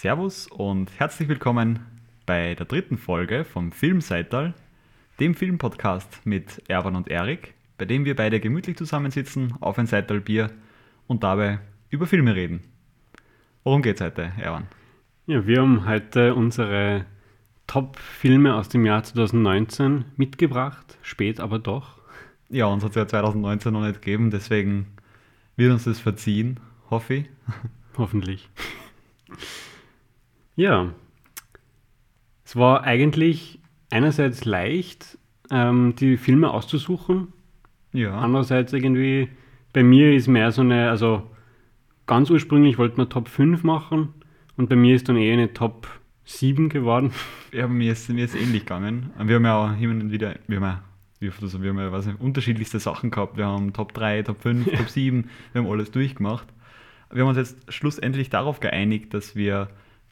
Servus und herzlich willkommen bei der dritten Folge vom Filmseital, dem Filmpodcast mit Erwan und Erik, bei dem wir beide gemütlich zusammensitzen auf ein Seital Bier und dabei über Filme reden. Worum geht's heute, Erwan? Ja, wir haben heute unsere Top-Filme aus dem Jahr 2019 mitgebracht, spät aber doch. Ja, uns hat es ja 2019 noch nicht gegeben, deswegen wird uns das verziehen, hoffe ich. Hoffentlich. Ja, es war eigentlich einerseits leicht, ähm, die Filme auszusuchen. Ja. Andererseits irgendwie, bei mir ist mehr so eine, also ganz ursprünglich wollten wir Top 5 machen und bei mir ist dann eher eine Top 7 geworden. Ja, mir ist, mir ist ähnlich gegangen. Wir haben ja auch und wieder, wir haben ja, wir, also wir haben ja was, unterschiedlichste Sachen gehabt. Wir haben Top 3, Top 5, ja. Top 7, wir haben alles durchgemacht. Wir haben uns jetzt schlussendlich darauf geeinigt, dass wir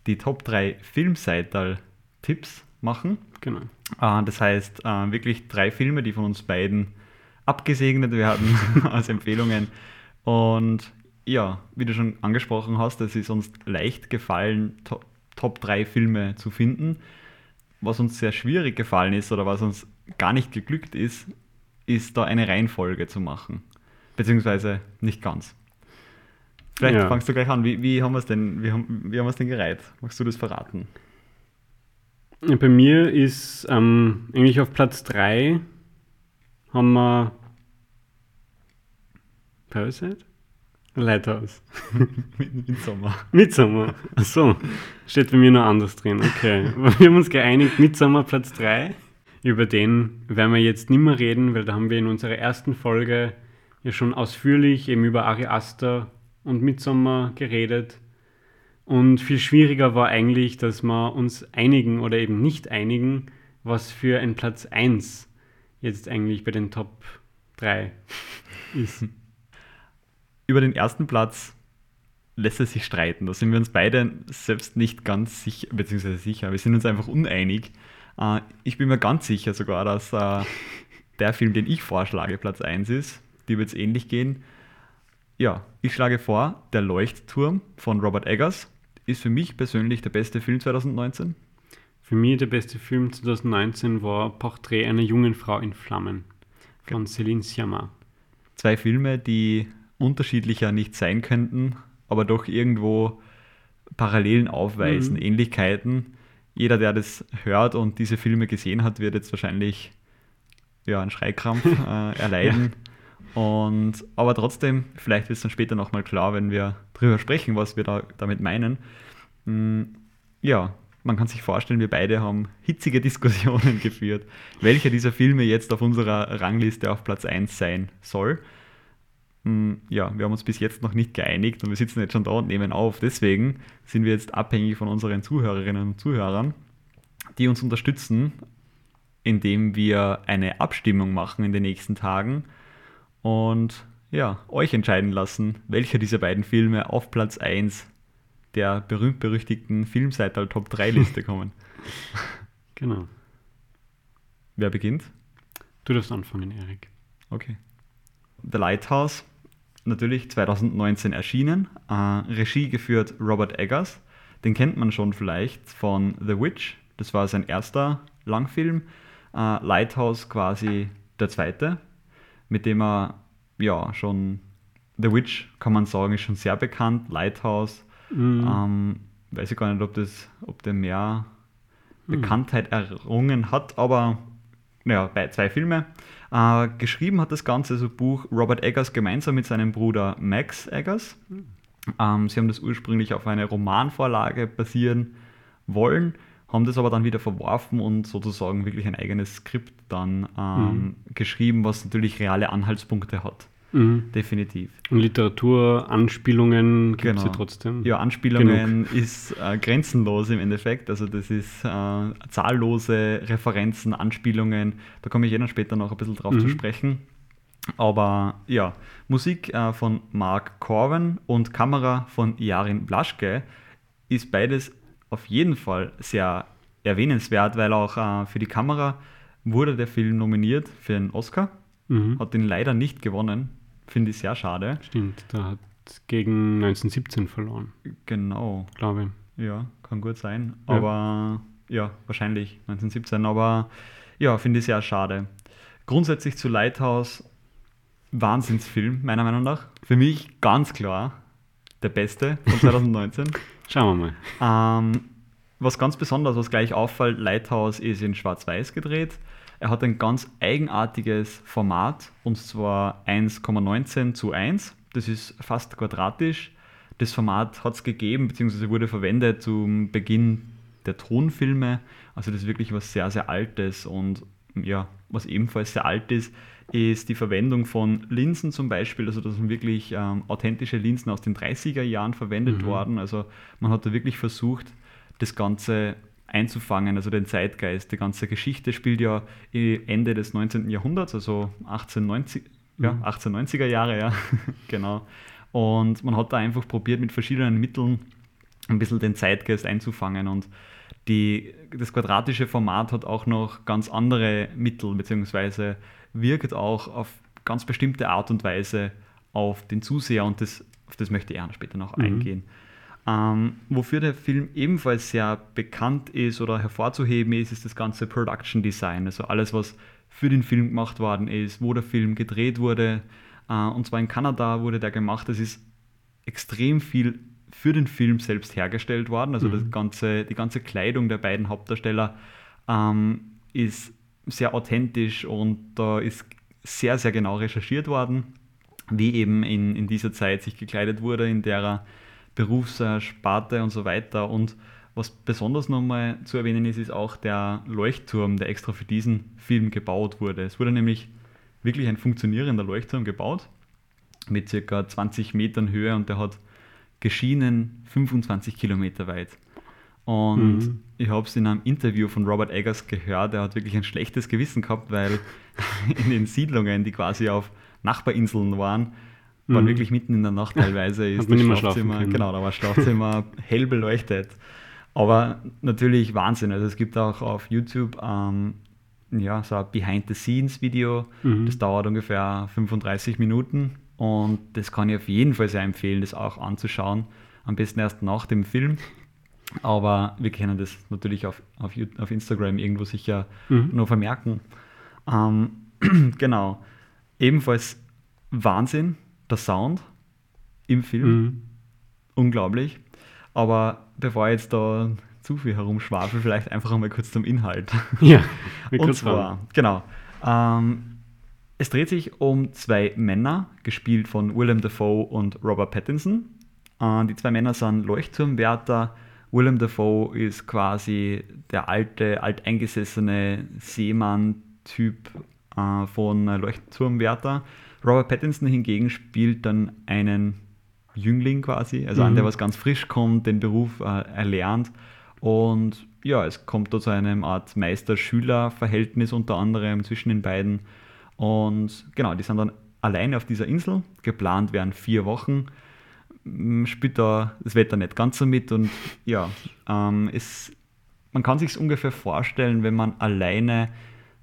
die Top 3 Filmseital-Tipps machen. Genau. Äh, das heißt, äh, wirklich drei Filme, die von uns beiden abgesegnet werden als Empfehlungen. Und ja, wie du schon angesprochen hast, es ist uns leicht gefallen, Top, Top 3 Filme zu finden. Was uns sehr schwierig gefallen ist oder was uns gar nicht geglückt ist, ist da eine Reihenfolge zu machen. Beziehungsweise nicht ganz. Vielleicht ja. fangst du gleich an. Wie, wie haben wir es denn, wie haben, wie haben denn gereiht? Magst du das verraten? Bei mir ist ähm, eigentlich auf Platz 3 haben wir Parasite? Lighthouse. Midsommer. Midsommer. Achso, steht bei mir noch anders drin. Okay. Wir haben uns geeinigt, Midsommer Platz 3. Über den werden wir jetzt nicht mehr reden, weil da haben wir in unserer ersten Folge ja schon ausführlich eben über Ari Aster und Midsommer geredet. Und viel schwieriger war eigentlich, dass wir uns einigen oder eben nicht einigen, was für ein Platz 1 jetzt eigentlich bei den Top 3 ist. Über den ersten Platz lässt es sich streiten. Da sind wir uns beide selbst nicht ganz sicher, beziehungsweise sicher, wir sind uns einfach uneinig. Äh, ich bin mir ganz sicher sogar, dass äh, der Film, den ich vorschlage, Platz 1 ist. Die wird es ähnlich gehen. Ja, ich schlage vor, Der Leuchtturm von Robert Eggers ist für mich persönlich der beste Film 2019. Für mich der beste Film 2019 war Porträt einer jungen Frau in Flammen von Céline Sciamma. Zwei Filme, die unterschiedlicher nicht sein könnten, aber doch irgendwo Parallelen aufweisen, mhm. Ähnlichkeiten. Jeder, der das hört und diese Filme gesehen hat, wird jetzt wahrscheinlich ja, einen Schreikrampf äh, erleiden. ja. Und, aber trotzdem, vielleicht wird es dann später nochmal klar, wenn wir drüber sprechen, was wir da damit meinen. Hm, ja, man kann sich vorstellen, wir beide haben hitzige Diskussionen geführt, welcher dieser Filme jetzt auf unserer Rangliste auf Platz 1 sein soll. Hm, ja, wir haben uns bis jetzt noch nicht geeinigt und wir sitzen jetzt schon da und nehmen auf. Deswegen sind wir jetzt abhängig von unseren Zuhörerinnen und Zuhörern, die uns unterstützen, indem wir eine Abstimmung machen in den nächsten Tagen und ja, euch entscheiden lassen, welcher dieser beiden Filme auf Platz 1 der berühmt-berüchtigten Filmseital Top 3 Liste kommen. Genau. Wer beginnt? Du darfst anfangen, Erik. Okay. The Lighthouse natürlich 2019 erschienen. Äh, Regie geführt Robert Eggers. Den kennt man schon vielleicht von The Witch. Das war sein erster Langfilm. Äh, Lighthouse quasi der zweite, mit dem er ja schon The Witch kann man sagen, ist schon sehr bekannt. Lighthouse, mhm. ähm, weiß ich gar nicht, ob, das, ob der mehr mhm. Bekanntheit errungen hat, aber ja, bei zwei Filme. Äh, geschrieben hat das Ganze, so Buch Robert Eggers gemeinsam mit seinem Bruder Max Eggers. Mhm. Ähm, sie haben das ursprünglich auf eine Romanvorlage basieren wollen, haben das aber dann wieder verworfen und sozusagen wirklich ein eigenes Skript dann ähm, mhm. geschrieben, was natürlich reale Anhaltspunkte hat. Mhm. Definitiv. Und Literatur, Anspielungen gibt es genau. ja trotzdem. Ja, Anspielungen Genug. ist äh, grenzenlos im Endeffekt. Also das ist äh, zahllose Referenzen, Anspielungen. Da komme ich eh dann später noch ein bisschen drauf mhm. zu sprechen. Aber ja, Musik äh, von Mark Corwin und Kamera von Jarin Blaschke ist beides auf jeden Fall sehr erwähnenswert, weil auch äh, für die Kamera wurde der Film nominiert für einen Oscar. Mhm. Hat den leider nicht gewonnen. Finde ich sehr schade. Stimmt, da hat gegen 1917 verloren. Genau. Glaube Ja, kann gut sein. Aber ja, ja wahrscheinlich 1917. Aber ja, finde ich sehr schade. Grundsätzlich zu Lighthouse, Wahnsinnsfilm, meiner Meinung nach. Für mich ganz klar der beste von 2019. Schauen wir mal. Ähm, was ganz besonders, was gleich auffällt, Lighthouse ist in Schwarz-Weiß gedreht. Er hat ein ganz eigenartiges Format und zwar 1,19 zu 1. Das ist fast quadratisch. Das Format hat es gegeben, beziehungsweise wurde verwendet zum Beginn der Tonfilme. Also das ist wirklich was sehr, sehr Altes und ja, was ebenfalls sehr alt ist, ist die Verwendung von Linsen zum Beispiel. Also das sind wirklich ähm, authentische Linsen aus den 30er Jahren verwendet mhm. worden. Also man hat da wirklich versucht, das Ganze einzufangen, also den Zeitgeist. Die ganze Geschichte spielt ja Ende des 19. Jahrhunderts, also 1890, mhm. ja, 1890er Jahre, ja, genau. Und man hat da einfach probiert, mit verschiedenen Mitteln ein bisschen den Zeitgeist einzufangen. Und die, das quadratische Format hat auch noch ganz andere Mittel, beziehungsweise wirkt auch auf ganz bestimmte Art und Weise auf den Zuseher und das, auf das möchte ich auch später noch mhm. eingehen. Ähm, wofür der Film ebenfalls sehr bekannt ist oder hervorzuheben ist, ist das ganze Production Design. Also alles, was für den Film gemacht worden ist, wo der Film gedreht wurde. Äh, und zwar in Kanada wurde der gemacht. Es ist extrem viel für den Film selbst hergestellt worden. Also mhm. das ganze, die ganze Kleidung der beiden Hauptdarsteller ähm, ist sehr authentisch und da ist sehr, sehr genau recherchiert worden, wie eben in, in dieser Zeit sich gekleidet wurde, in der Berufssparte und so weiter. Und was besonders nochmal zu erwähnen ist, ist auch der Leuchtturm, der extra für diesen Film gebaut wurde. Es wurde nämlich wirklich ein funktionierender Leuchtturm gebaut mit circa 20 Metern Höhe und der hat geschienen 25 Kilometer weit. Und mhm. ich habe es in einem Interview von Robert Eggers gehört, er hat wirklich ein schlechtes Gewissen gehabt, weil in den Siedlungen, die quasi auf Nachbarinseln waren, war mhm. wirklich mitten in der Nacht teilweise ist das Schlafzimmer, genau, da war das Schlafzimmer hell beleuchtet. Aber natürlich Wahnsinn. Also es gibt auch auf YouTube ähm, ja, so ein Behind-the-Scenes-Video. Mhm. Das dauert ungefähr 35 Minuten und das kann ich auf jeden Fall sehr empfehlen, das auch anzuschauen. Am besten erst nach dem Film. Aber wir können das natürlich auf, auf, auf Instagram irgendwo sicher mhm. nur vermerken. Ähm, genau. Ebenfalls Wahnsinn, der Sound im Film. Mhm. Unglaublich. Aber bevor ich jetzt da zu viel herumschwafel, vielleicht einfach einmal kurz zum Inhalt. Ja, und zwar, genau. Ähm, es dreht sich um zwei Männer, gespielt von Willem Dafoe und Robert Pattinson. Äh, die zwei Männer sind Leuchtturmwärter. Willem Dafoe ist quasi der alte, alteingesessene Seemann-Typ äh, von Leuchtturmwärter. Robert Pattinson hingegen spielt dann einen Jüngling quasi, also mhm. einen, der was ganz frisch kommt, den Beruf äh, erlernt. Und ja, es kommt da zu einem Art Meister-Schüler-Verhältnis unter anderem zwischen den beiden. Und genau, die sind dann alleine auf dieser Insel. Geplant wären vier Wochen. Spielt da das Wetter nicht ganz so mit. Und ja, ähm, es, man kann sich es ungefähr vorstellen, wenn man alleine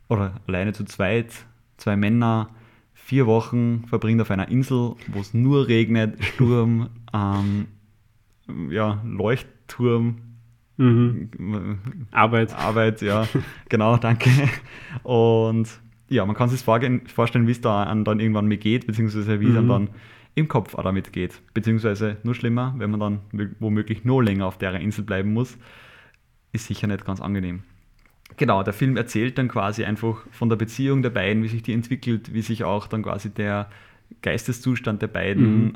oder alleine zu zweit, zwei Männer, vier Wochen verbringt auf einer Insel, wo es nur regnet, Sturm, ähm, ja, Leuchtturm, mhm. Arbeit. Arbeit, ja, genau, danke. Und ja, man kann sich vorstellen, wie es da dann irgendwann mit geht, beziehungsweise wie es mhm. dann im Kopf auch damit geht. Beziehungsweise nur schlimmer, wenn man dann womöglich nur länger auf der Insel bleiben muss, ist sicher nicht ganz angenehm. Genau, der Film erzählt dann quasi einfach von der Beziehung der beiden, wie sich die entwickelt, wie sich auch dann quasi der Geisteszustand der beiden mhm.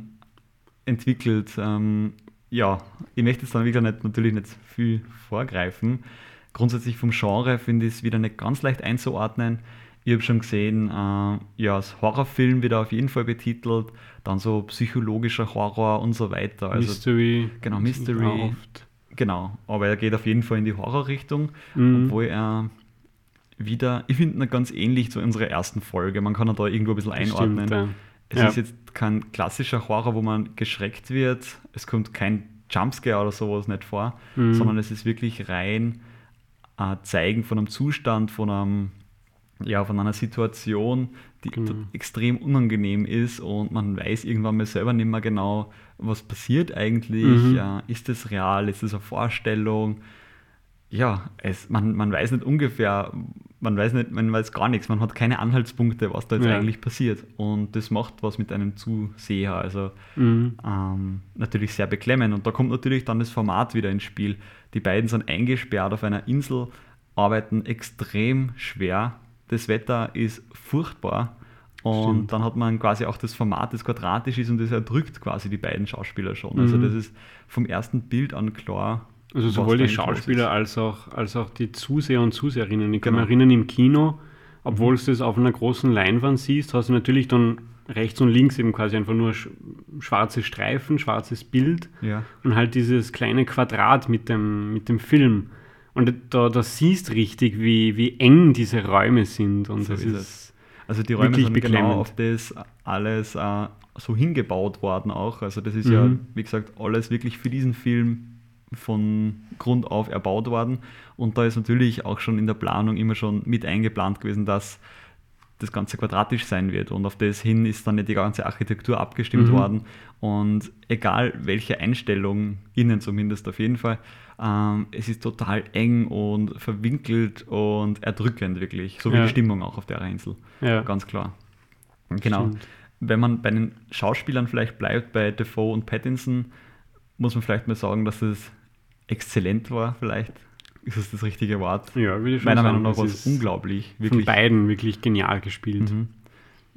entwickelt. Ähm, ja, ich möchte jetzt dann wieder nicht, natürlich nicht viel vorgreifen. Grundsätzlich vom Genre finde ich es wieder nicht ganz leicht einzuordnen. Ich habe schon gesehen, äh, ja, als Horrorfilm wird er auf jeden Fall betitelt, dann so psychologischer Horror und so weiter. Also, Mystery. Genau, Mystery. Oft. Genau, aber er geht auf jeden Fall in die Horrorrichtung, mhm. obwohl er wieder, ich finde ihn ganz ähnlich zu unserer ersten Folge. Man kann ihn da irgendwo ein bisschen einordnen. Stimmt, ja. Es ja. ist jetzt kein klassischer Horror, wo man geschreckt wird. Es kommt kein Jumpscare oder sowas nicht vor, mhm. sondern es ist wirklich rein äh, Zeigen von einem Zustand, von einem ja, von einer Situation, die Genau. extrem unangenehm ist und man weiß irgendwann mal selber nicht mehr genau, was passiert eigentlich, Mhm. ja, ist das real, ist das eine Vorstellung? Ja, es, man, man weiß nicht ungefähr, man weiß nicht, man weiß gar nichts, man hat keine Anhaltspunkte, was da jetzt Ja. eigentlich passiert. Und das macht was mit einem Zuseher. Also Mhm. ähm, natürlich sehr beklemmend. Und da kommt natürlich dann das Format wieder ins Spiel. Die beiden sind eingesperrt auf einer Insel, arbeiten extrem schwer. Das Wetter ist furchtbar. Und Stimmt. dann hat man quasi auch das Format, das quadratisch ist und das erdrückt quasi die beiden Schauspieler schon. Also Mhm. das ist vom ersten Bild an klar. Also sowohl die Schauspieler als auch, als auch die Zuseher und Zuseherinnen. Ich kann Genau. mich erinnern, im Kino, obwohl du das auf einer großen Leinwand siehst, hast du natürlich dann rechts und links eben quasi einfach nur sch schwarze Streifen, schwarzes Bild Ja, und halt dieses kleine Quadrat mit dem, mit dem Film. Und da, da siehst richtig, wie, wie eng diese Räume sind. Und So das ist ist, also die Räume sind beklemmend. genau auf das alles äh, so hingebaut worden auch. Also das ist ja, Mhm. wie gesagt, alles wirklich für diesen Film von Grund auf erbaut worden. Und da ist natürlich auch schon in der Planung immer schon mit eingeplant gewesen, dass das Ganze quadratisch sein wird. Und auf das hin ist dann die ganze Architektur abgestimmt Mhm. worden. Und egal welche Einstellung, innen zumindest auf jeden Fall, ähm, es ist total eng und verwinkelt und erdrückend wirklich. So wie Ja. die Stimmung auch auf der Insel. ja, Ganz klar. Genau. Stimmt. Wenn man bei den Schauspielern vielleicht bleibt, bei Defoe und Pattinson, muss man vielleicht mal sagen, dass es exzellent war, vielleicht. Ist das das richtige Wort? ja, würde ich schon Meiner sagen. Meinung nach war ist es unglaublich. Von Wirklich. beiden wirklich genial gespielt. Mhm.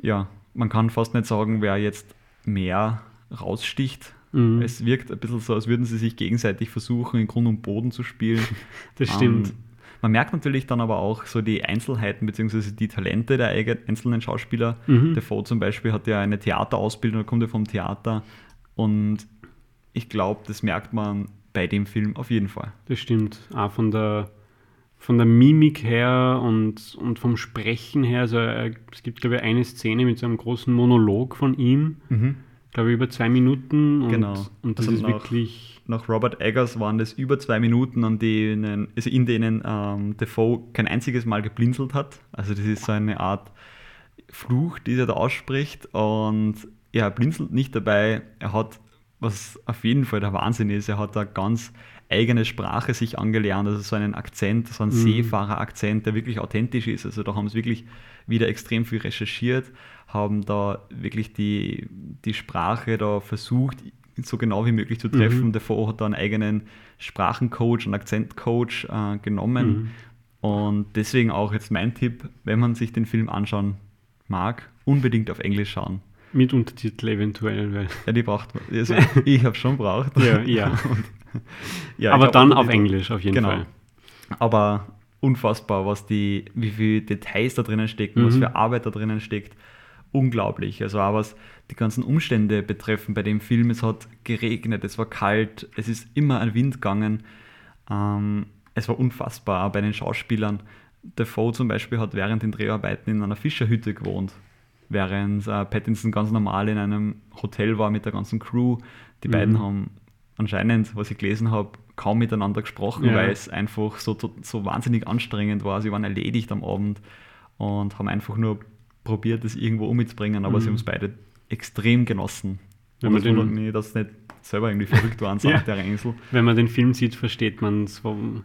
Ja, man kann fast nicht sagen, wer jetzt mehr raussticht. Mhm. Es wirkt ein bisschen so, als würden sie sich gegenseitig versuchen, in Grund und Boden zu spielen. Das stimmt. Ähm, man merkt natürlich dann aber auch so die Einzelheiten bzw. die Talente der einzelnen Schauspieler. Mhm. Defoe zum Beispiel hat ja eine Theaterausbildung, er kommt ja vom Theater. Und ich glaube, das merkt man bei dem Film auf jeden Fall. Das stimmt. Auch von der, von der Mimik her und, und vom Sprechen her. Also äh, es gibt, glaube ich, eine Szene mit so einem großen Monolog von ihm, glaube ich, über zwei Minuten. Und, Genau. Und das Also ist nach- wirklich. Nach Robert Eggers waren das über zwei Minuten, an denen, also in denen ähm, Defoe kein einziges Mal geblinzelt hat. Also das ist so eine Art Fluch, die er da ausspricht. Und er blinzelt nicht dabei. Er hat, was auf jeden Fall der Wahnsinn ist, er hat da ganz eigene Sprache sich angelernt, also so einen Akzent, so einen Mhm. Seefahrer-Akzent, der wirklich authentisch ist. Also da haben sie wirklich wieder extrem viel recherchiert, haben da wirklich die, die Sprache da versucht, so genau wie möglich zu treffen. Mhm. Defoe hat da einen eigenen Sprachencoach und Akzentcoach äh, genommen. Mhm. Und deswegen auch jetzt mein Tipp, wenn man sich den Film anschauen mag, unbedingt auf Englisch schauen. Mit Untertitel eventuell. Weil, Ja, die braucht man. Also ich habe schon braucht. ja, ja. Ja, ich Aber dann auf Englisch auf jeden Genau. Fall. Aber unfassbar, was die, wie viele Details da drinnen stecken, was Mhm. für Arbeit da drinnen steckt. Unglaublich. Also auch was die ganzen Umstände betreffen bei dem Film. Es hat geregnet, es war kalt, es ist immer ein Wind gegangen. Ähm, es war unfassbar, bei den Schauspielern. Defoe zum Beispiel hat während den Dreharbeiten in einer Fischerhütte gewohnt, während äh, Pattinson ganz normal in einem Hotel war mit der ganzen Crew. Die Mhm. beiden haben anscheinend, was ich gelesen habe, kaum miteinander gesprochen, Ja. weil es einfach so, so wahnsinnig anstrengend war. Sie waren erledigt am Abend und haben einfach nur probiert, das irgendwo umzubringen, aber Mhm. sie haben es beide extrem genossen. Wenn und man es den- wundert mich, dass sie nicht selber irgendwie verrückt waren, Ja. auf der Insel. Wenn man den Film sieht, versteht man warum,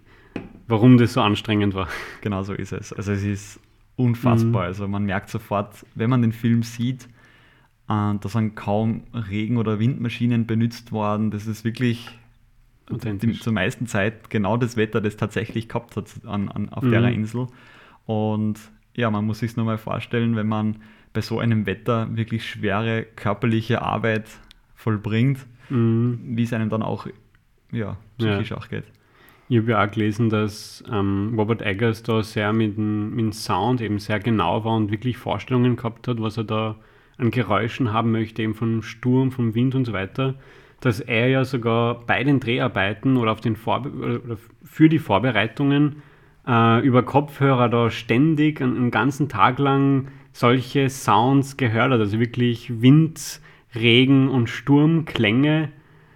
warum das so anstrengend war. Genau so ist es. Also es ist unfassbar. Mhm. Also man merkt sofort, wenn man den Film sieht, äh, da sind kaum Regen- oder Windmaschinen benutzt worden. Das ist wirklich die, zur meisten Zeit genau das Wetter, das tatsächlich gehabt hat an, an, auf Mhm. der Insel. Und ja, man muss sich es nur mal vorstellen, wenn man bei so einem Wetter wirklich schwere körperliche Arbeit vollbringt, Mhm. wie es einem dann auch ja, psychisch auch geht. Ich habe ja auch gelesen, dass ähm, Robert Eggers da sehr mit dem, Sound eben sehr genau war und wirklich Vorstellungen gehabt hat, was er da an Geräuschen haben möchte, eben vom Sturm, vom Wind und so weiter. Dass er ja sogar bei den Dreharbeiten oder, auf den Vorbe oder für die Vorbereitungen äh, über Kopfhörer da ständig einen, einen ganzen Tag lang solche Sounds gehört hat. Also wirklich Wind, Regen und Sturmklänge.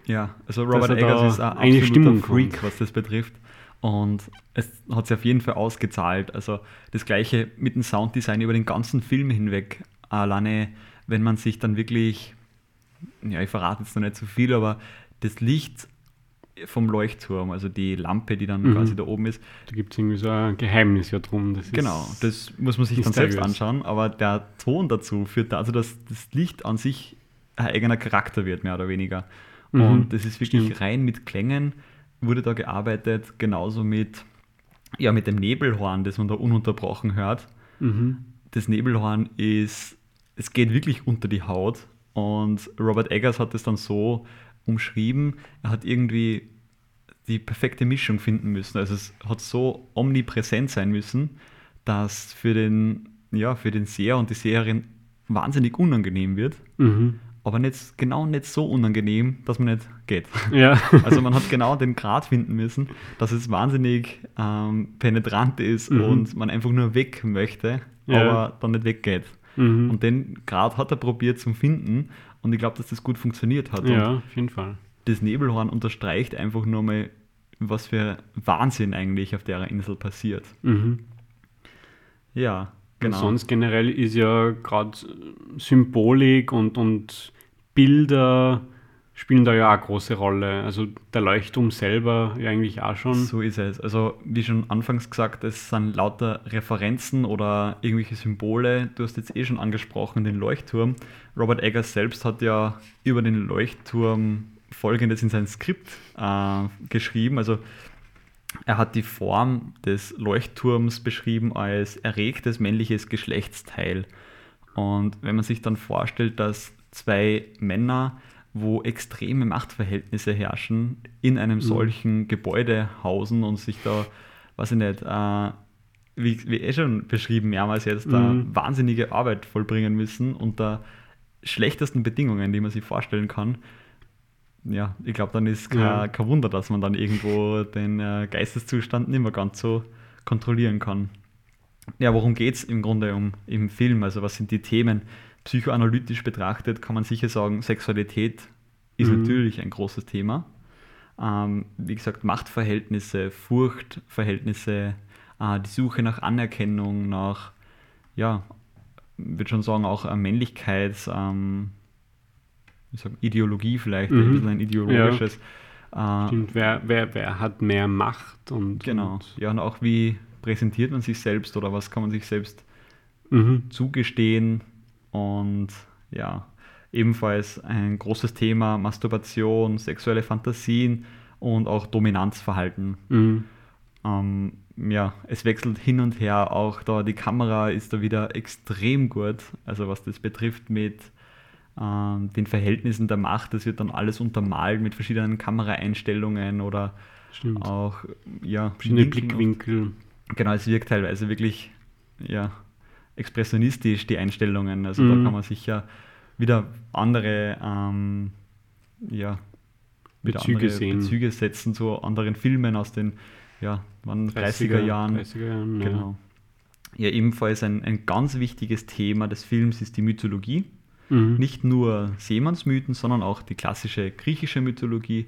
Ja, also Robert er Eggers ist ein eine Stimmung Freak, was das betrifft. Und es hat sich auf jeden Fall ausgezahlt. Also das gleiche mit dem Sounddesign über den ganzen Film hinweg. Alleine, wenn man sich dann wirklich, ja, ich verrate jetzt noch nicht zu so viel, aber das Licht vom Leuchtturm, also die Lampe, die dann mhm. quasi da oben ist. Da gibt es irgendwie so ein Geheimnis ja drum. Das genau, das muss man sich dann selbst anschauen, aber der Ton dazu führt dazu, dass das Licht an sich ein eigener Charakter wird, mehr oder weniger. Mhm. Und das ist wirklich Stimmt. rein mit Klängen wurde da gearbeitet, genauso mit, ja, mit dem Nebelhorn, das man da ununterbrochen hört. Mhm. Das Nebelhorn ist, es geht wirklich unter die Haut und Robert Eggers hat es dann so umschrieben, er hat irgendwie die perfekte Mischung finden müssen. Also es hat so omnipräsent sein müssen, dass für den, ja, für den Seher und die Seherin wahnsinnig unangenehm wird. Mhm aber nicht, genau nicht so unangenehm, dass man nicht geht. Ja. Also man hat genau den Grad finden müssen, dass es wahnsinnig ähm, penetrant ist mhm. und man einfach nur weg möchte, ja. aber dann nicht weggeht. Mhm. Und den Grad hat er probiert zu finden und ich glaube, dass das gut funktioniert hat. Ja, und auf jeden Fall. Das Nebelhorn unterstreicht einfach nur mal, was für Wahnsinn eigentlich auf der Insel passiert. Mhm. Ja, Genau. Sonst generell ist ja gerade Symbolik und, und Bilder spielen da ja auch eine große Rolle. Also der Leuchtturm selber ja eigentlich auch schon. So ist es. Also wie schon anfangs gesagt, es sind lauter Referenzen oder irgendwelche Symbole. Du hast jetzt eh schon angesprochen, den Leuchtturm. Robert Eggers selbst hat ja über den Leuchtturm folgendes in sein Skript äh, geschrieben. Also er hat die Form des Leuchtturms beschrieben als erregtes männliches Geschlechtsteil. Und wenn man sich dann vorstellt, dass zwei Männer, wo extreme Machtverhältnisse herrschen, in einem mhm. solchen Gebäude hausen und sich da, weiß ich nicht, äh, wie, wie eh schon beschrieben mehrmals jetzt, mhm. da wahnsinnige Arbeit vollbringen müssen unter schlechtesten Bedingungen, die man sich vorstellen kann, ja, ich glaube, dann ist kein, ja. kein, Wunder, dass man dann irgendwo den äh, Geisteszustand nicht mehr ganz so kontrollieren kann. Ja, worum geht es im Grunde um im Film? Also was sind die Themen? Psychoanalytisch betrachtet kann man sicher sagen, Sexualität ist mhm. natürlich ein großes Thema. Ähm, wie gesagt, Machtverhältnisse, Furchtverhältnisse, äh, die Suche nach Anerkennung, nach, ja, würde schon sagen, auch äh, Männlichkeit, ähm, sag, Ideologie vielleicht, mhm. ein bisschen ein ideologisches. Ja. Äh, Stimmt, wer, wer, wer hat mehr Macht und. Genau. Und ja, und auch wie präsentiert man sich selbst oder was kann man sich selbst mhm. zugestehen und ja, ebenfalls ein großes Thema Masturbation, sexuelle Fantasien und auch Dominanzverhalten. Mhm. Ähm, ja, es wechselt hin und her, auch da die Kamera ist da wieder extrem gut, also was das betrifft mit ähm, den Verhältnissen der Macht. Das wird dann alles untermalt mit verschiedenen Kameraeinstellungen oder Stimmt. auch ja, verschiedene Blickwinkel. Genau, es wirkt teilweise wirklich ja, expressionistisch, die Einstellungen. Also mhm. da kann man sicher wieder andere ähm, ja, Bezüge, andere sehen. Bezüge setzen zu anderen Filmen aus den ja, 30er, 30er Jahren. 30er Jahren genau. Ja, ja ebenfalls ein, ein ganz wichtiges Thema des Films ist die Mythologie. Mhm. Nicht nur Seemannsmythen, sondern auch die klassische griechische Mythologie.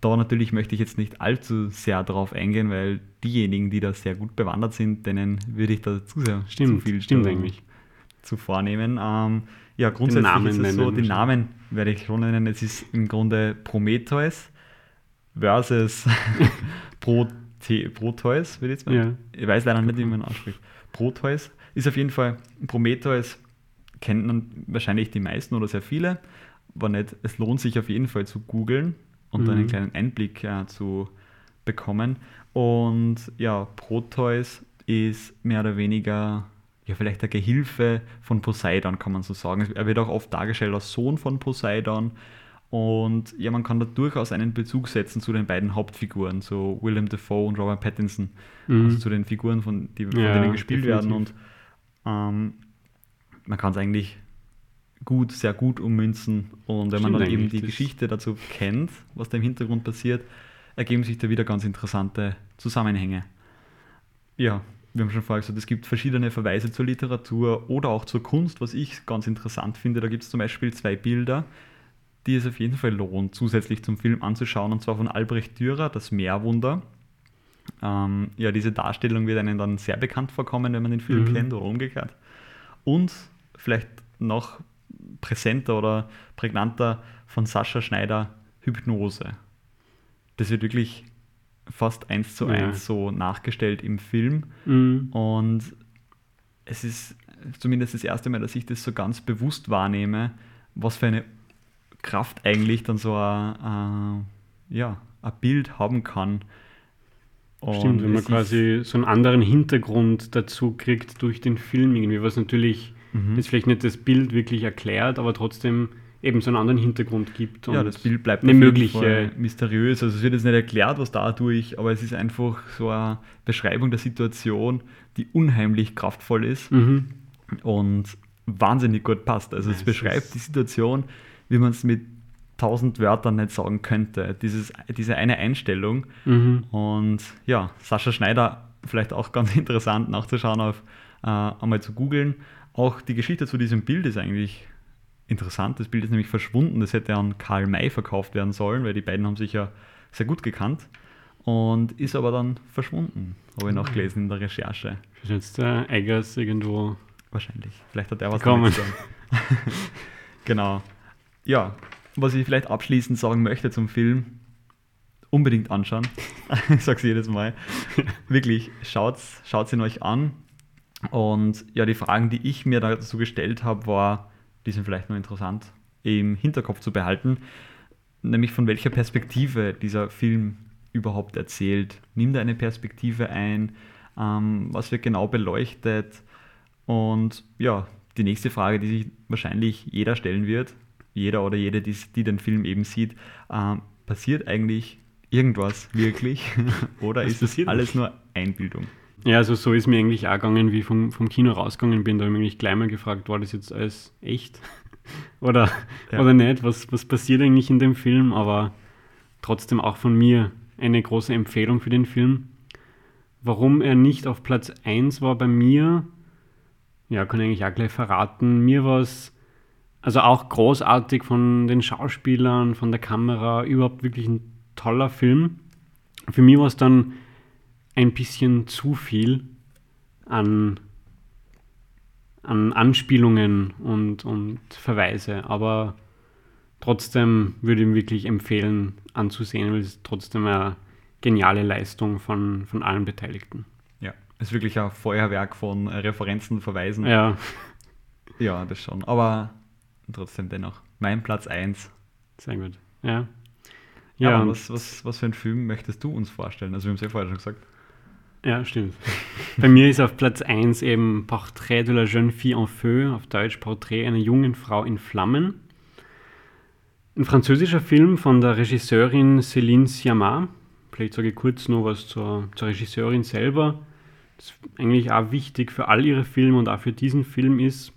Da natürlich möchte ich jetzt nicht allzu sehr darauf eingehen, weil diejenigen, die da sehr gut bewandert sind, denen würde ich da zu sehr stimmt, zu viel stimmt eigentlich. zu vornehmen. Ähm, ja, grundsätzlich ist es so, die Namen werde ich schon nennen. Es ist im Grunde Prometheus versus Prote Proteus, würde ich jetzt mal. Ja. Ich weiß leider nicht, wie man ausspricht. Proteus ist auf jeden Fall Prometheus kennt man wahrscheinlich die meisten oder sehr viele. War nicht, es lohnt sich auf jeden Fall zu googeln und mhm. einen kleinen Einblick äh, zu bekommen. Und ja, Proteus ist mehr oder weniger ja, vielleicht der Gehilfe von Poseidon, kann man so sagen. Er wird auch oft dargestellt als Sohn von Poseidon. Und ja, man kann da durchaus einen Bezug setzen zu den beiden Hauptfiguren, so Willem Dafoe und Robert Pattinson, mhm. also zu den Figuren, von, die, von ja, denen gespielt definitiv. werden. Und ähm, man kann es eigentlich gut, sehr gut ummünzen. Und wenn Stimmt man dann eben die Geschichte dazu kennt, was da im Hintergrund passiert, ergeben sich da wieder ganz interessante Zusammenhänge. Ja, wir haben schon vorher gesagt, es gibt verschiedene Verweise zur Literatur oder auch zur Kunst, was ich ganz interessant finde. Da gibt es zum Beispiel zwei Bilder, die es auf jeden Fall lohnt, zusätzlich zum Film anzuschauen, und zwar von Albrecht Dürer, das Meerwunder. Ähm, ja, diese Darstellung wird einem dann sehr bekannt vorkommen, wenn man den Film Mhm. kennt oder umgekehrt. Und vielleicht noch präsenter oder prägnanter von Sascha Schneider Hypnose. Das wird wirklich fast eins zu Ja. eins so nachgestellt im Film. Mhm. Und es ist zumindest das erste Mal, dass ich das so ganz bewusst wahrnehme, was für eine Kraft eigentlich dann so ein, äh, ja, ein Bild haben kann. Und Stimmt, wenn man quasi so einen anderen Hintergrund dazu kriegt durch den Film irgendwie, was natürlich Mhm. jetzt vielleicht nicht das Bild wirklich erklärt, aber trotzdem eben so einen anderen Hintergrund gibt. ja, und das Bild bleibt eine mögliche- mysteriös. Also es wird jetzt nicht erklärt, was dadurch, aber es ist einfach so eine Beschreibung der Situation, die unheimlich kraftvoll ist. Mhm. und wahnsinnig gut passt. Also es Es beschreibt die Situation, wie man es mit tausend Wörtern nicht sagen könnte. Dieses, diese eine Einstellung. Mhm. Und ja, Sascha Schneider, vielleicht auch ganz interessant nachzuschauen, auf äh, einmal zu googeln. Auch die Geschichte zu diesem Bild ist eigentlich interessant. Das Bild ist nämlich verschwunden. Das hätte an Karl May verkauft werden sollen, weil die beiden haben sich ja sehr gut gekannt. Und ist aber dann verschwunden, habe ich nachgelesen in der Recherche. Ist jetzt der Eggers irgendwo. Wahrscheinlich. Vielleicht hat er was damit genau. Ja, was ich vielleicht abschließend sagen möchte zum Film, unbedingt anschauen. ich sage es jedes Mal. Wirklich, schaut es ihn euch an. Und ja, die Fragen, die ich mir dazu gestellt habe, war, die sind vielleicht nur interessant im Hinterkopf zu behalten, nämlich von welcher Perspektive dieser Film überhaupt erzählt. Nimmt er eine Perspektive ein? Ähm, was wird genau beleuchtet? Und ja, die nächste Frage, die sich wahrscheinlich jeder stellen wird, jeder oder jede, die, die den Film eben sieht, ähm, passiert eigentlich irgendwas wirklich oder ist es alles nur Einbildung? Ja, also so ist mir eigentlich auch gegangen, wie ich vom, vom Kino rausgegangen bin. Da habe ich mich gleich mal gefragt, war das jetzt alles echt? oder, Ja. oder nicht? Was, was passiert eigentlich in dem Film? Aber trotzdem auch von mir eine große Empfehlung für den Film. Warum er nicht auf Platz 1 war bei mir, ja, kann ich eigentlich auch gleich verraten. Mir war es also auch großartig von den Schauspielern, von der Kamera, überhaupt wirklich ein toller Film. Für mich war es dann ein bisschen zu viel an, an Anspielungen und, und Verweise, aber trotzdem würde ich ihm wirklich empfehlen anzusehen, weil es trotzdem eine geniale Leistung von, von allen Beteiligten. Ja, ist wirklich ein Feuerwerk von Referenzen, Verweisen. Ja, Ja, das schon. Aber trotzdem dennoch. Mein Platz 1. sehr gut. Ja, Ja, ja, was, was, was für einen Film möchtest du uns vorstellen? Also wir haben es ja vorher schon gesagt. Ja, stimmt. Bei mir ist auf Platz 1 eben Portrait de la jeune fille en feu, auf Deutsch Porträt einer jungen Frau in Flammen. Ein französischer Film von der Regisseurin Céline Sciamma. Vielleicht sage ich kurz noch was zur, zur Regisseurin selber. Das ist eigentlich auch wichtig für all ihre Filme und auch für diesen Film ist.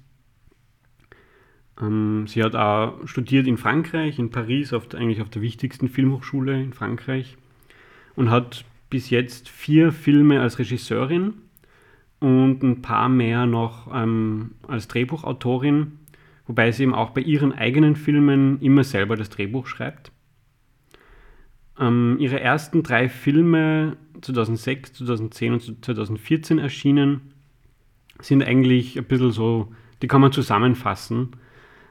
Ähm, sie hat auch studiert in Frankreich, in Paris, auf eigentlich auf der wichtigsten Filmhochschule in Frankreich und hat bis jetzt vier Filme als Regisseurin und ein paar mehr noch ähm, als Drehbuchautorin, wobei sie eben auch bei ihren eigenen Filmen immer selber das Drehbuch schreibt. Ähm, ihre ersten drei Filme 2006, 2010 und 2014 erschienen, sind eigentlich ein bisschen so, die kann man zusammenfassen,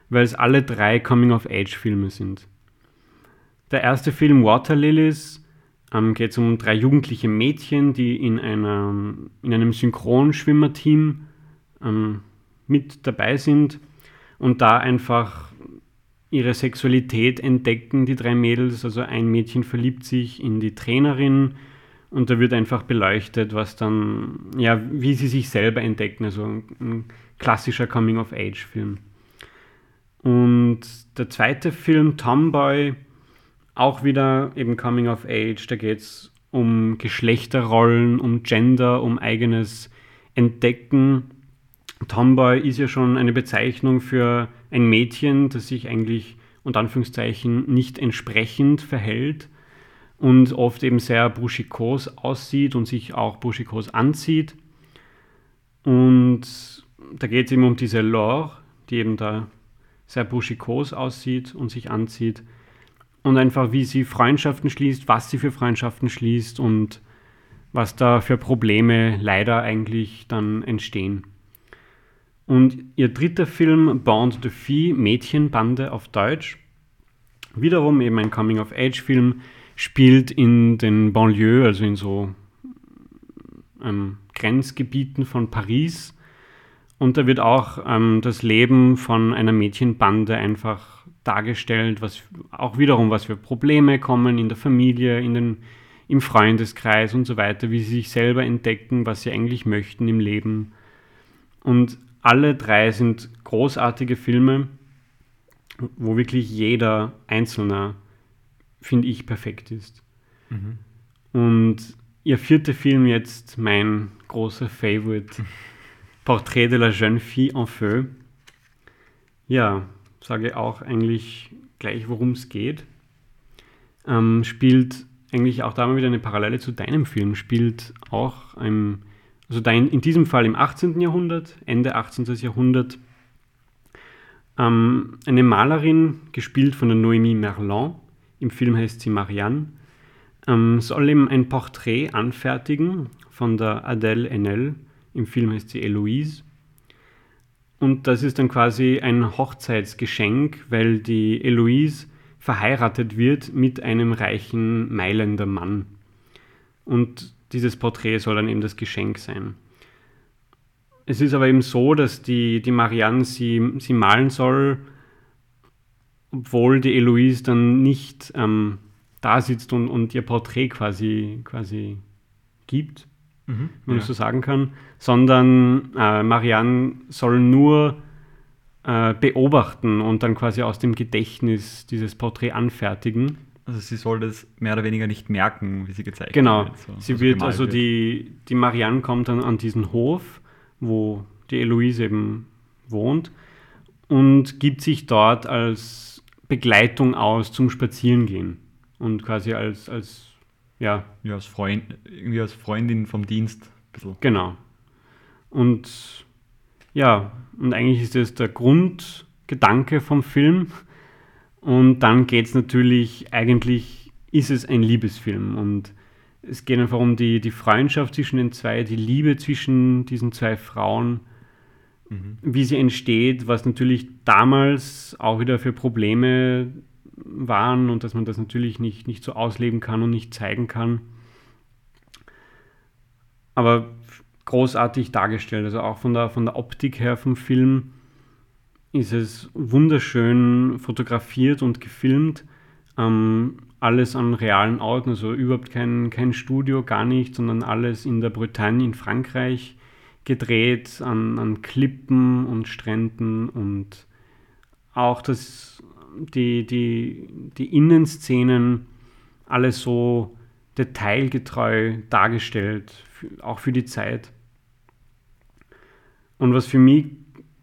weil es alle drei Coming-of-Age-Filme sind. Der erste Film Water Lilies ähm, geht es um drei jugendliche Mädchen, die in, einer, in einem Synchronschwimmerteam ähm, mit dabei sind und da einfach ihre Sexualität entdecken, die drei Mädels. Also ein Mädchen verliebt sich in die Trainerin und da wird einfach beleuchtet, was dann, ja, wie sie sich selber entdecken. Also ein, klassischer Coming-of-Age-Film. Und der zweite Film, Tomboy, auch wieder eben Coming of Age. Da geht es um Geschlechterrollen, um Gender, um eigenes Entdecken. Tomboy ist ja schon eine Bezeichnung für ein Mädchen, das sich eigentlich unter Anführungszeichen nicht entsprechend verhält und oft eben sehr buschikos aussieht und sich auch buschikos anzieht. Und da geht es eben um diese Lore, die eben da sehr buschikos aussieht und sich anzieht und einfach wie sie Freundschaften schließt, was sie für Freundschaften schließt und was da für Probleme leider eigentlich dann entstehen. Und ihr dritter Film, Bound the Fee, Mädchenbande auf Deutsch, wiederum eben ein Coming-of-Age-Film, spielt in den Banlieues, also in so ähm, Grenzgebieten von Paris. Und da wird auch ähm, das Leben von einer Mädchenbande einfach dargestellt, was auch wiederum, was für Probleme kommen in der Familie, in den, im Freundeskreis und so weiter, wie sie sich selber entdecken, was sie eigentlich möchten im Leben. Und alle drei sind großartige Filme, wo wirklich jeder Einzelne, finde ich, perfekt ist. Mhm. Und ihr vierter Film jetzt, mein großer Favorite, Portrait de la jeune fille en feu. Ja, sage auch eigentlich gleich, worum es geht. Ähm, spielt eigentlich auch da mal wieder eine Parallele zu deinem Film, spielt auch im, also dein, in diesem Fall im 18. Jahrhundert, Ende 18. Jahrhundert, ähm, eine Malerin, gespielt von der Noémie Merlan, im Film heißt sie Marianne, ähm, soll eben ein Porträt anfertigen von der Adèle Haenel, im Film heißt sie Eloise. Und das ist dann quasi ein Hochzeitsgeschenk, weil die Eloise verheiratet wird mit einem reichen Mailänder Mann. Und dieses Porträt soll dann eben das Geschenk sein. Es ist aber eben so, dass die, die Marianne sie, sie malen soll, obwohl die Eloise dann nicht ähm, da sitzt und, und ihr Porträt quasi, quasi gibt, mhm, wenn ja. ich so sagen kann, sondern äh, Marianne soll nur äh, beobachten und dann quasi aus dem Gedächtnis dieses Porträt anfertigen. Also sie soll das mehr oder weniger nicht merken, wie sie gezeigt genau. wird. Genau. So, sie also wird, also wird. die, die Marianne kommt dann an diesen Hof, wo die Eloise eben wohnt und gibt sich dort als Begleitung aus zum Spazierengehen und quasi als, als ja. Ja, als Freund, irgendwie als Freundin vom Dienst. Bisschen. Genau. Und ja, und eigentlich ist das der Grundgedanke vom Film. Und dann geht es natürlich, eigentlich ist es ein Liebesfilm. Und es geht einfach um die, die Freundschaft zwischen den zwei, die Liebe zwischen diesen zwei Frauen, mhm. wie sie entsteht, was natürlich damals auch wieder für Probleme waren und dass man das natürlich nicht, nicht so ausleben kann und nicht zeigen kann. Aber großartig dargestellt, also auch von der, von der Optik her vom Film ist es wunderschön fotografiert und gefilmt. Ähm, alles an realen Orten, also überhaupt kein, kein Studio, gar nicht, sondern alles in der Bretagne in Frankreich gedreht, an, an Klippen und Stränden und auch das die, die, die Innenszenen alle so detailgetreu dargestellt, auch für die Zeit. Und was für mich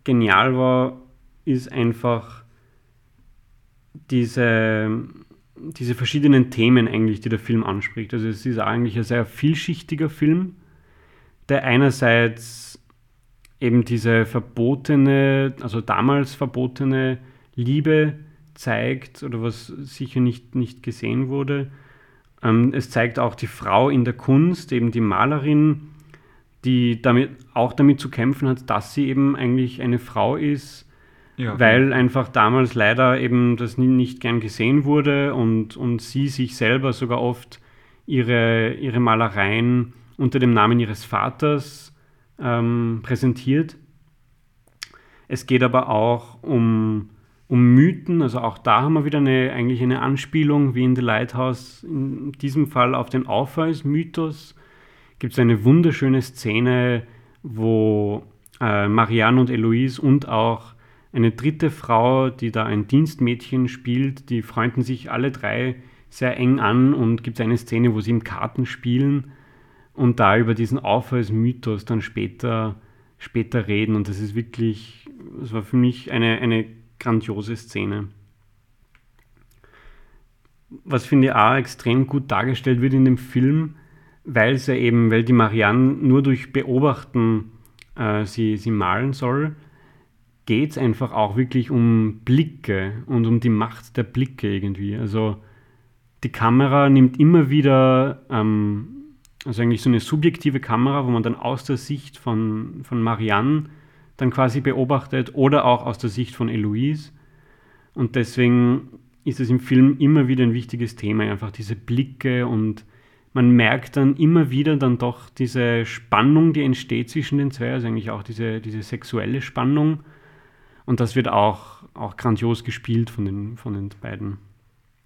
genial war, ist einfach diese, diese verschiedenen Themen eigentlich, die der Film anspricht. Also es ist eigentlich ein sehr vielschichtiger Film, der einerseits eben diese verbotene, also damals verbotene Liebe zeigt oder was sicher nicht, nicht gesehen wurde. Ähm, es zeigt auch die Frau in der Kunst, eben die Malerin, die damit, auch damit zu kämpfen hat, dass sie eben eigentlich eine Frau ist, ja, weil einfach damals leider eben das nicht gern gesehen wurde und, und sie sich selber sogar oft ihre, ihre Malereien unter dem Namen ihres Vaters ähm, präsentiert. Es geht aber auch um um Mythen. Also auch da haben wir wieder eine, eigentlich eine Anspielung wie in The Lighthouse, in diesem Fall auf den Orpheus-Mythos. Gibt es eine wunderschöne Szene, wo äh, Marianne und Eloise und auch eine dritte Frau, die da ein Dienstmädchen spielt, die freunden sich alle drei sehr eng an und gibt es eine Szene, wo sie im Karten spielen und da über diesen Orpheus-Mythos dann später, später reden. Und das ist wirklich, das war für mich eine, eine grandiose Szene. Was finde ich auch extrem gut dargestellt wird in dem Film, weil ja eben, weil die Marianne nur durch Beobachten äh, sie, sie malen soll, geht es einfach auch wirklich um Blicke und um die Macht der Blicke irgendwie. Also die Kamera nimmt immer wieder ähm, also eigentlich so eine subjektive Kamera, wo man dann aus der Sicht von, von Marianne dann quasi beobachtet oder auch aus der Sicht von Eloise. Und deswegen ist es im Film immer wieder ein wichtiges Thema, einfach diese Blicke und man merkt dann immer wieder dann doch diese Spannung, die entsteht zwischen den zwei, also eigentlich auch diese, diese sexuelle Spannung. Und das wird auch, auch grandios gespielt von den, von den beiden.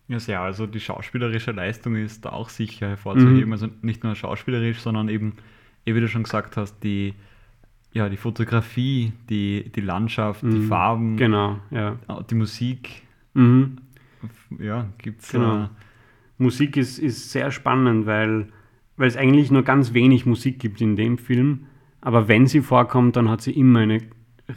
Ja, sehr. Also die schauspielerische Leistung ist da auch sicher hervorzuheben. Mhm. Also nicht nur schauspielerisch, sondern eben, wie du schon gesagt hast, die, ja, die Fotografie, die, die Landschaft, mhm. die Farben, genau, ja. die Musik. Mhm. Ja, gibt es. Genau. Äh, Musik ist, ist sehr spannend, weil, weil es eigentlich nur ganz wenig Musik gibt in dem Film. Aber wenn sie vorkommt, dann hat sie immer eine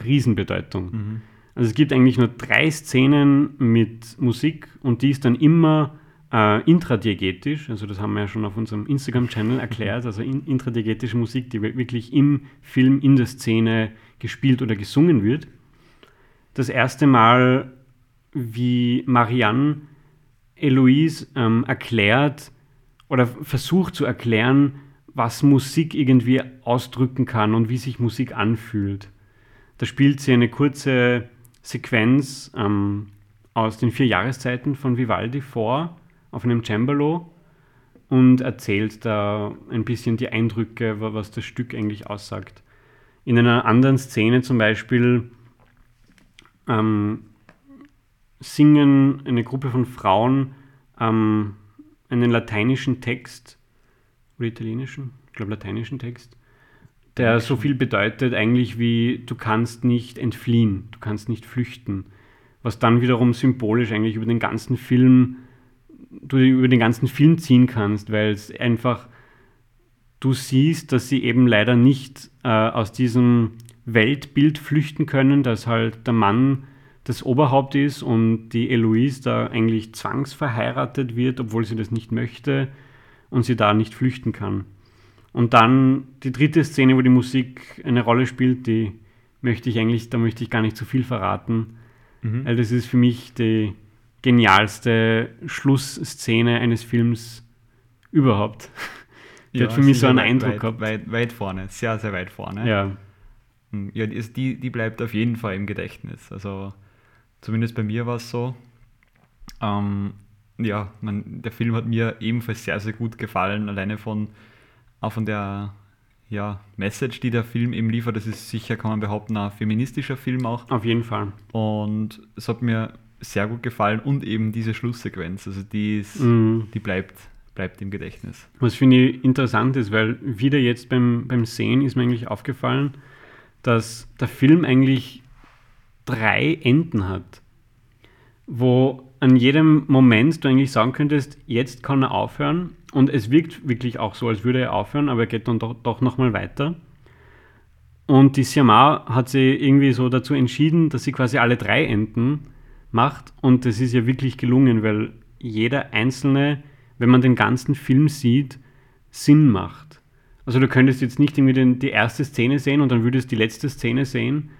Riesenbedeutung. Mhm. Also es gibt eigentlich nur drei Szenen mit Musik und die ist dann immer äh, intradiegetisch. Also das haben wir ja schon auf unserem Instagram-Channel erklärt. Also in, intradiegetische Musik, die wirklich im Film, in der Szene gespielt oder gesungen wird. Das erste Mal, wie Marianne Eloise ähm, erklärt oder versucht zu erklären, was Musik irgendwie ausdrücken kann und wie sich Musik anfühlt. Da spielt sie eine kurze Sequenz ähm, aus den vier Jahreszeiten von Vivaldi vor auf einem Cembalo und erzählt da ein bisschen die Eindrücke, was das Stück eigentlich aussagt. In einer anderen Szene zum Beispiel ähm, singen eine Gruppe von Frauen ähm, einen lateinischen Text oder italienischen, ich glaube lateinischen Text der so viel bedeutet eigentlich wie du kannst nicht entfliehen, du kannst nicht flüchten. Was dann wiederum symbolisch eigentlich über den ganzen Film, du über den ganzen Film ziehen kannst, weil es einfach, du siehst, dass sie eben leider nicht äh, aus diesem Weltbild flüchten können, dass halt der Mann das Oberhaupt ist und die Eloise da eigentlich zwangsverheiratet wird, obwohl sie das nicht möchte und sie da nicht flüchten kann. Und dann die dritte Szene, wo die Musik eine Rolle spielt, die möchte ich eigentlich, da möchte ich gar nicht zu viel verraten, mhm. weil das ist für mich die genialste Schlussszene eines Films überhaupt. Die ja, hat für mich so einen weit, Eindruck weit, gehabt. Weit, weit vorne, sehr, sehr weit vorne. Ja. Hm, ja, die, die bleibt auf jeden Fall im Gedächtnis. Also zumindest bei mir war es so. Ähm, ja, man, der Film hat mir ebenfalls sehr, sehr gut gefallen, alleine von auch von der ja, Message, die der Film eben liefert. Das ist sicher, kann man behaupten, ein feministischer Film auch. Auf jeden Fall. Und es hat mir sehr gut gefallen und eben diese Schlusssequenz, also die, ist, mm. die bleibt, bleibt im Gedächtnis. Was finde ich interessant ist, weil wieder jetzt beim, beim Sehen ist mir eigentlich aufgefallen, dass der Film eigentlich drei Enden hat, wo an jedem Moment du eigentlich sagen könntest, jetzt kann er aufhören und es wirkt wirklich auch so, als würde er aufhören, aber er geht dann doch, doch nochmal weiter. Und die Siamar hat sich irgendwie so dazu entschieden, dass sie quasi alle drei Enden macht. Und das ist ja wirklich gelungen, weil jeder einzelne, wenn man den ganzen Film sieht, Sinn macht. Also du könntest jetzt nicht irgendwie den, die erste Szene sehen und dann würdest die letzte Szene sehen,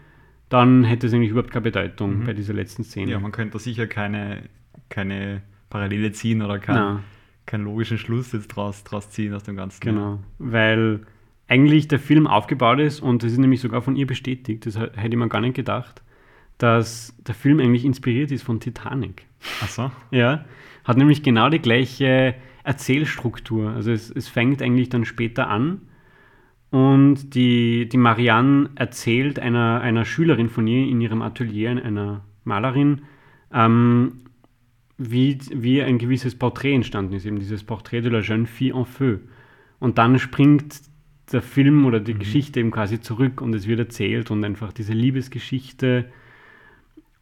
dann hätte es eigentlich überhaupt keine Bedeutung mhm. bei dieser letzten Szene. Ja, man könnte sicher keine, keine Parallele ziehen oder kein, keinen logischen Schluss jetzt draus, draus ziehen aus dem Ganzen. Genau, weil eigentlich der Film aufgebaut ist und das ist nämlich sogar von ihr bestätigt, das hätte man gar nicht gedacht, dass der Film eigentlich inspiriert ist von Titanic. Ach so? Ja, hat nämlich genau die gleiche Erzählstruktur. Also es, es fängt eigentlich dann später an und die, die Marianne erzählt einer, einer Schülerin von ihr in ihrem Atelier, einer Malerin, ähm, wie, wie ein gewisses Porträt entstanden ist, eben dieses Porträt de la jeune fille en feu. Und dann springt der Film oder die mhm. Geschichte eben quasi zurück und es wird erzählt und einfach diese Liebesgeschichte.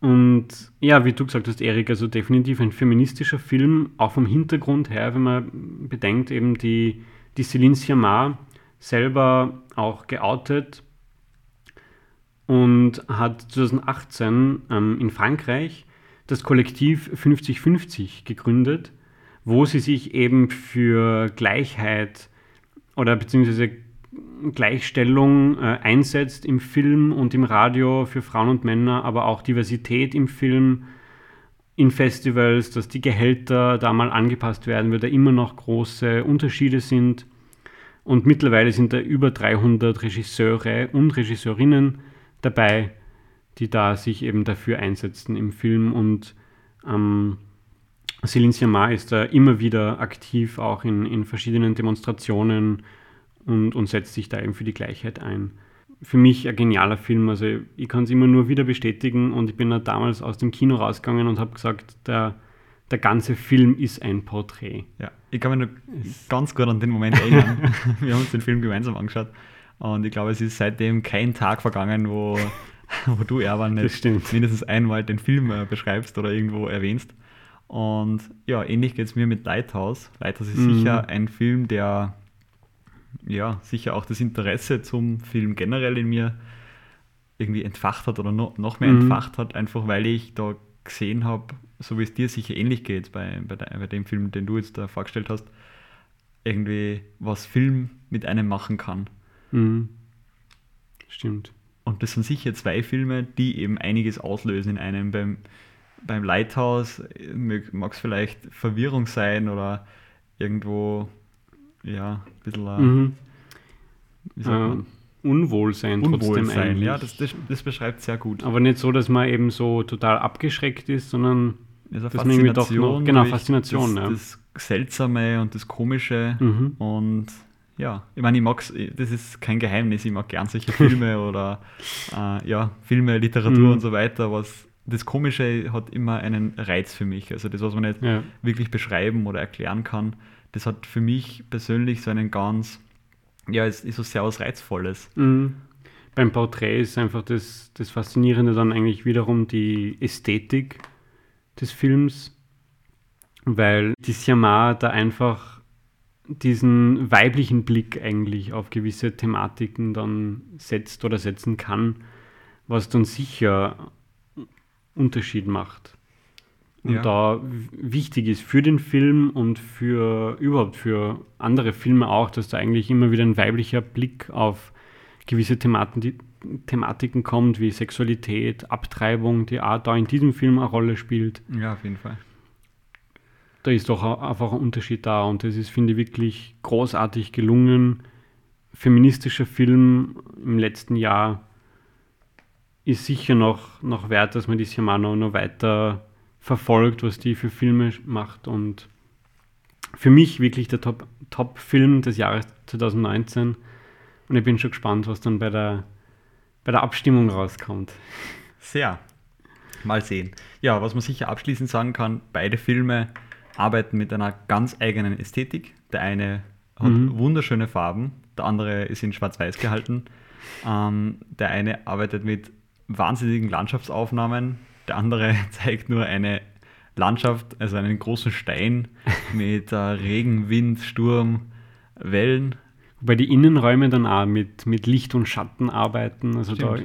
Und ja, wie du gesagt hast, Erik, also definitiv ein feministischer Film, auch vom Hintergrund her, wenn man bedenkt, eben die, die Céline Sciamma selber auch geoutet und hat 2018 ähm, in Frankreich das Kollektiv 50-50 gegründet, wo sie sich eben für Gleichheit oder beziehungsweise Gleichstellung äh, einsetzt im Film und im Radio für Frauen und Männer, aber auch Diversität im Film, in Festivals, dass die Gehälter da mal angepasst werden, weil da immer noch große Unterschiede sind. Und mittlerweile sind da über 300 Regisseure und Regisseurinnen dabei, die da sich eben dafür einsetzen im Film. Und ähm, Céline Sciamma ist da immer wieder aktiv, auch in, in verschiedenen Demonstrationen und, und setzt sich da eben für die Gleichheit ein. Für mich ein genialer Film. Also ich kann es immer nur wieder bestätigen und ich bin da damals aus dem Kino rausgegangen und habe gesagt, der, der ganze Film ist ein Porträt. Ja, ich kann mich nur ganz gut an den Moment erinnern. Wir haben uns den Film gemeinsam angeschaut und ich glaube, es ist seitdem kein Tag vergangen, wo, wo du, Erwan, nicht mindestens einmal den Film äh, beschreibst oder irgendwo erwähnst. Und ja, ähnlich geht es mir mit Lighthouse. Lighthouse ist mhm. sicher ein Film, der ja sicher auch das Interesse zum Film generell in mir irgendwie entfacht hat oder noch, noch mehr mhm. entfacht hat, einfach weil ich da gesehen habe, so wie es dir sicher ähnlich geht bei, bei, bei dem Film, den du jetzt da vorgestellt hast, irgendwie was Film mit einem machen kann. Mhm. Stimmt. Und das sind sicher zwei Filme, die eben einiges auslösen in einem. Beim, beim Lighthouse mag es vielleicht Verwirrung sein oder irgendwo, ja, ein bisschen, äh, mhm. wie sagt äh, man? Unwohlsein, Unwohlsein, ja, das, das, das, beschreibt sehr gut. Aber nicht so, dass man eben so total abgeschreckt ist, sondern also man irgendwie doch noch, genau, Faszination, das, ja. das Seltsame und das Komische mhm. und ja, ich meine, ich mag das ist kein Geheimnis, ich mag gern solche Filme oder äh, ja, Filme, Literatur mhm. und so weiter, was das Komische hat immer einen Reiz für mich. Also das, was man nicht ja. wirklich beschreiben oder erklären kann, das hat für mich persönlich so einen ganz, ja, es ist so sehr was Reizvolles. Mhm. Beim Porträt ist einfach das, das Faszinierende dann eigentlich wiederum die Ästhetik des Films, weil die Siamar da einfach diesen weiblichen Blick eigentlich auf gewisse Thematiken dann setzt oder setzen kann, was dann sicher Unterschied macht. Und ja. da wichtig ist für den Film und für überhaupt für andere Filme auch, dass da eigentlich immer wieder ein weiblicher Blick auf gewisse Thematen, die, Thematiken kommt, wie Sexualität, Abtreibung, die auch da in diesem Film eine Rolle spielt. Ja, auf jeden Fall. Da ist doch einfach ein Unterschied da und das ist, finde ich, wirklich großartig gelungen. Feministischer Film im letzten Jahr ist sicher noch, noch wert, dass man die Siamano noch weiter verfolgt, was die für Filme macht. Und für mich wirklich der Top-Film Top des Jahres 2019. Und ich bin schon gespannt, was dann bei der, bei der Abstimmung rauskommt. Sehr. Mal sehen. Ja, was man sicher abschließend sagen kann, beide Filme arbeiten mit einer ganz eigenen Ästhetik. Der eine hat mhm. wunderschöne Farben, der andere ist in Schwarz-Weiß gehalten. Ähm, der eine arbeitet mit wahnsinnigen Landschaftsaufnahmen. Der andere zeigt nur eine Landschaft, also einen großen Stein mit äh, Regen, Wind, Sturm, Wellen. Wobei die Innenräume dann auch mit, mit Licht und Schatten arbeiten, also da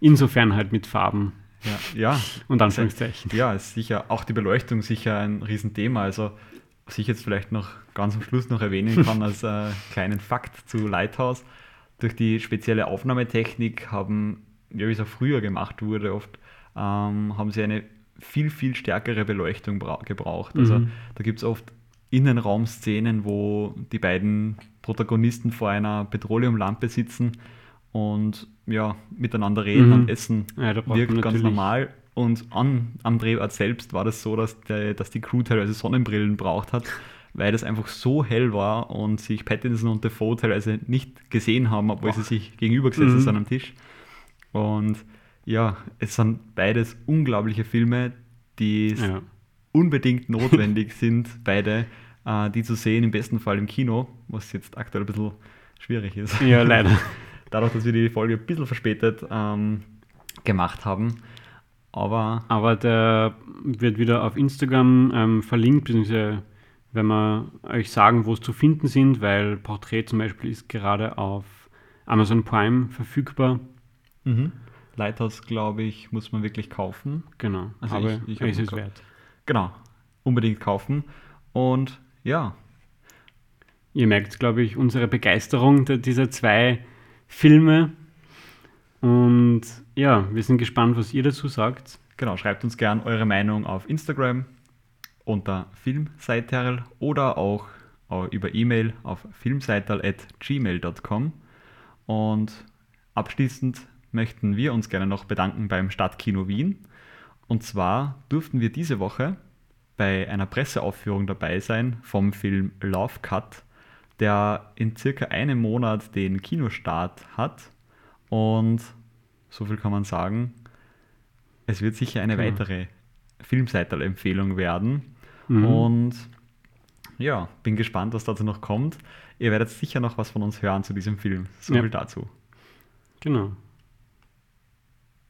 insofern halt mit Farben. Ja, ja. Und Anführungszeichen. Ja, ist sicher auch die Beleuchtung sicher ein Riesenthema. Also, was ich jetzt vielleicht noch ganz am Schluss noch erwähnen kann als äh, kleinen Fakt zu Lighthouse. Durch die spezielle Aufnahmetechnik haben ja, wie es auch früher gemacht wurde, oft, ähm, haben sie eine viel, viel stärkere Beleuchtung gebraucht. Also mhm. da gibt es oft Innenraumszenen, wo die beiden Protagonisten vor einer Petroleumlampe sitzen und ja, miteinander reden mhm. und essen. Ja, wirkt ganz normal. Und an, am Drehort selbst war das so, dass, der, dass die Crew teilweise Sonnenbrillen braucht hat, weil das einfach so hell war und sich Pattinson und Defoe teilweise nicht gesehen haben, obwohl Boah. sie sich gegenübergesetzt mhm. sind am Tisch. Und ja, es sind beides unglaubliche Filme, die ja. unbedingt notwendig sind, beide, äh, die zu sehen, im besten Fall im Kino, was jetzt aktuell ein bisschen schwierig ist. Ja, leider. Dadurch, dass wir die Folge ein bisschen verspätet ähm, gemacht haben. Aber, Aber der wird wieder auf Instagram ähm, verlinkt, beziehungsweise wenn wir euch sagen, wo es zu finden sind, weil Porträt zum Beispiel ist gerade auf Amazon Prime verfügbar. Mhm. Lighthouse, glaube ich, muss man wirklich kaufen. Genau. Also Aber ich, ich ist es wert. Genau. Unbedingt kaufen. Und ja. Ihr merkt, glaube ich, unsere Begeisterung dieser zwei Filme. Und ja, wir sind gespannt, was ihr dazu sagt. Genau, schreibt uns gern eure Meinung auf Instagram unter Filmseiterl oder auch über E-Mail auf filmseital.gmail.com. Und abschließend möchten wir uns gerne noch bedanken beim Stadtkino Wien. Und zwar durften wir diese Woche bei einer Presseaufführung dabei sein vom Film Love Cut, der in circa einem Monat den Kinostart hat. Und so viel kann man sagen, es wird sicher eine genau. weitere Filmseital-Empfehlung werden. Mhm. Und ja, bin gespannt, was dazu noch kommt. Ihr werdet sicher noch was von uns hören zu diesem Film. So ja. viel dazu. Genau.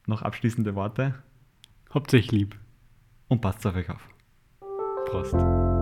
Noch abschließende Worte? Hauptsächlich lieb. Und passt auf euch auf. Prost.